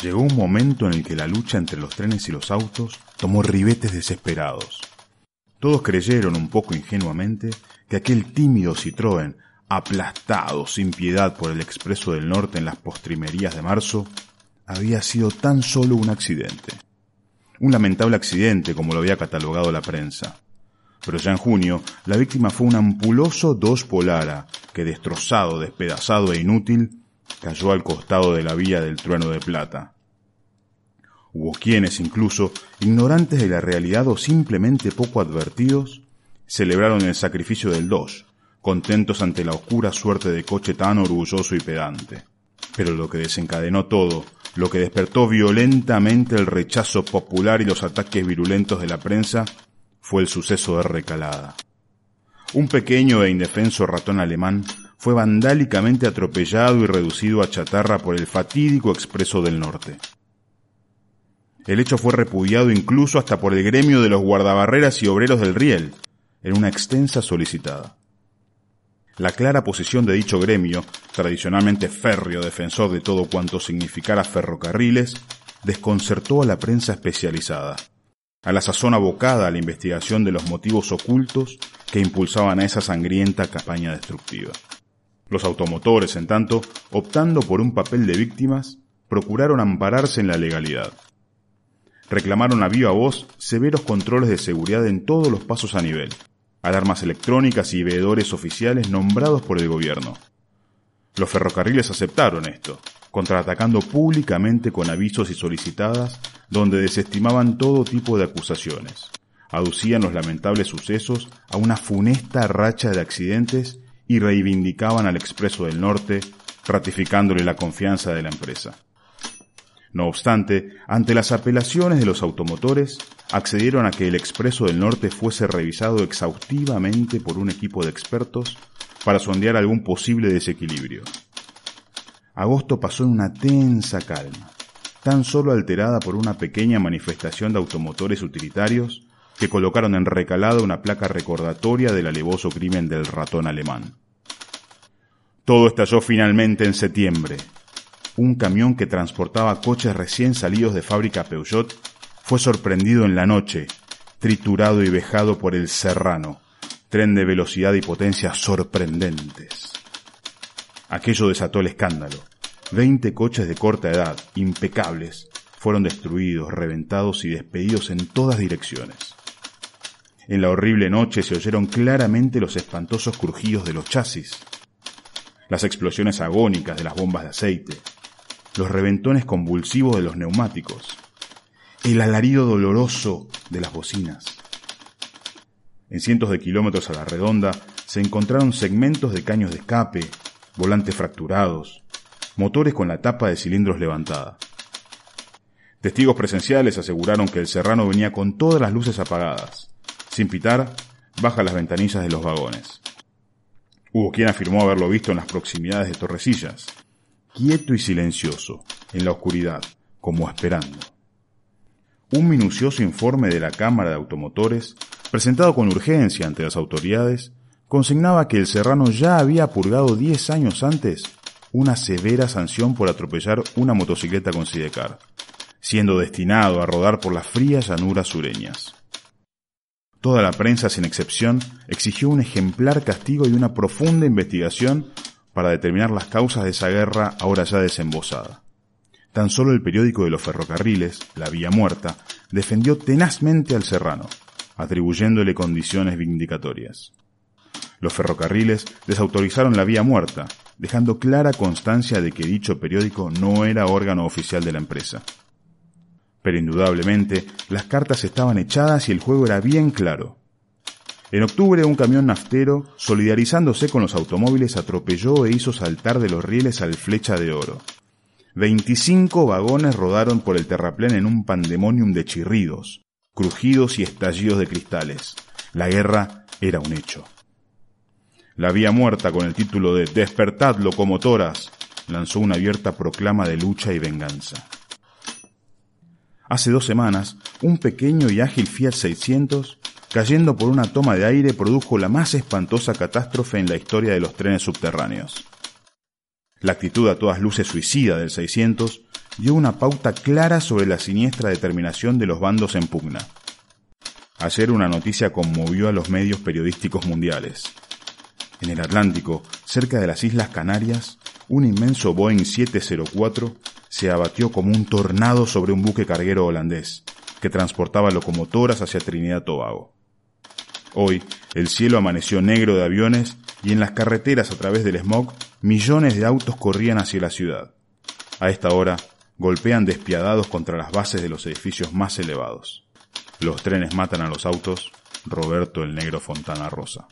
Llegó un momento en el que la lucha entre los trenes y los autos tomó ribetes desesperados. Todos creyeron un poco ingenuamente que aquel tímido Citroën, aplastado sin piedad por el expreso del norte en las postrimerías de marzo, había sido tan solo un accidente. Un lamentable accidente como lo había catalogado la prensa. Pero ya en junio, la víctima fue un ampuloso dos Polara, que destrozado, despedazado e inútil, cayó al costado de la vía del trueno de plata. Hubo quienes, incluso, ignorantes de la realidad o simplemente poco advertidos, celebraron el sacrificio del dos, contentos ante la oscura suerte de coche tan orgulloso y pedante. Pero lo que desencadenó todo, lo que despertó violentamente el rechazo popular y los ataques virulentos de la prensa, fue el suceso de Recalada. Un pequeño e indefenso ratón alemán fue vandálicamente atropellado y reducido a chatarra por el fatídico expreso del norte. El hecho fue repudiado incluso hasta por el gremio de los guardabarreras y obreros del riel, en una extensa solicitada. La clara posición de dicho gremio, tradicionalmente férreo defensor de todo cuanto significara ferrocarriles, desconcertó a la prensa especializada, a la sazón abocada a la investigación de los motivos ocultos que impulsaban a esa sangrienta campaña destructiva. Los automotores, en tanto, optando por un papel de víctimas, procuraron ampararse en la legalidad reclamaron a viva voz severos controles de seguridad en todos los pasos a nivel, alarmas electrónicas y veedores oficiales nombrados por el gobierno. Los ferrocarriles aceptaron esto, contraatacando públicamente con avisos y solicitadas donde desestimaban todo tipo de acusaciones. Aducían los lamentables sucesos a una funesta racha de accidentes y reivindicaban al Expreso del Norte, ratificándole la confianza de la empresa. No obstante, ante las apelaciones de los automotores, accedieron a que el Expreso del Norte fuese revisado exhaustivamente por un equipo de expertos para sondear algún posible desequilibrio. Agosto pasó en una tensa calma, tan solo alterada por una pequeña manifestación de automotores utilitarios que colocaron en recalado una placa recordatoria del alevoso crimen del ratón alemán. Todo estalló finalmente en septiembre, un camión que transportaba coches recién salidos de fábrica Peugeot fue sorprendido en la noche, triturado y vejado por el Serrano, tren de velocidad y potencia sorprendentes. Aquello desató el escándalo. Veinte coches de corta edad, impecables, fueron destruidos, reventados y despedidos en todas direcciones. En la horrible noche se oyeron claramente los espantosos crujidos de los chasis, las explosiones agónicas de las bombas de aceite, los reventones convulsivos de los neumáticos, el alarido doloroso de las bocinas. En cientos de kilómetros a la redonda se encontraron segmentos de caños de escape, volantes fracturados, motores con la tapa de cilindros levantada. Testigos presenciales aseguraron que el serrano venía con todas las luces apagadas. Sin pitar, baja las ventanillas de los vagones. Hubo quien afirmó haberlo visto en las proximidades de Torrecillas, quieto y silencioso, en la oscuridad, como esperando. Un minucioso informe de la Cámara de Automotores, presentado con urgencia ante las autoridades, consignaba que el serrano ya había purgado diez años antes una severa sanción por atropellar una motocicleta con sidecar, siendo destinado a rodar por las frías llanuras sureñas. Toda la prensa, sin excepción, exigió un ejemplar castigo y una profunda investigación para determinar las causas de esa guerra ahora ya desembosada. Tan solo el periódico de los ferrocarriles, La Vía Muerta, defendió tenazmente al serrano, atribuyéndole condiciones vindicatorias. Los ferrocarriles desautorizaron la Vía Muerta, dejando clara constancia de que dicho periódico no era órgano oficial de la empresa. Pero indudablemente, las cartas estaban echadas y el juego era bien claro. En octubre, un camión naftero, solidarizándose con los automóviles, atropelló e hizo saltar de los rieles al flecha de oro. Veinticinco vagones rodaron por el terraplén en un pandemonium de chirridos, crujidos y estallidos de cristales. La guerra era un hecho. La vía muerta con el título de Despertad locomotoras lanzó una abierta proclama de lucha y venganza. Hace dos semanas, un pequeño y ágil Fiat 600 cayendo por una toma de aire, produjo la más espantosa catástrofe en la historia de los trenes subterráneos. La actitud a todas luces suicida del 600 dio una pauta clara sobre la siniestra determinación de los bandos en pugna. Ayer una noticia conmovió a los medios periodísticos mundiales. En el Atlántico, cerca de las Islas Canarias, un inmenso Boeing 704 se abatió como un tornado sobre un buque carguero holandés que transportaba locomotoras hacia Trinidad Tobago. Hoy, el cielo amaneció negro de aviones y en las carreteras a través del smog millones de autos corrían hacia la ciudad. A esta hora, golpean despiadados contra las bases de los edificios más elevados. Los trenes matan a los autos, Roberto el Negro Fontana Rosa.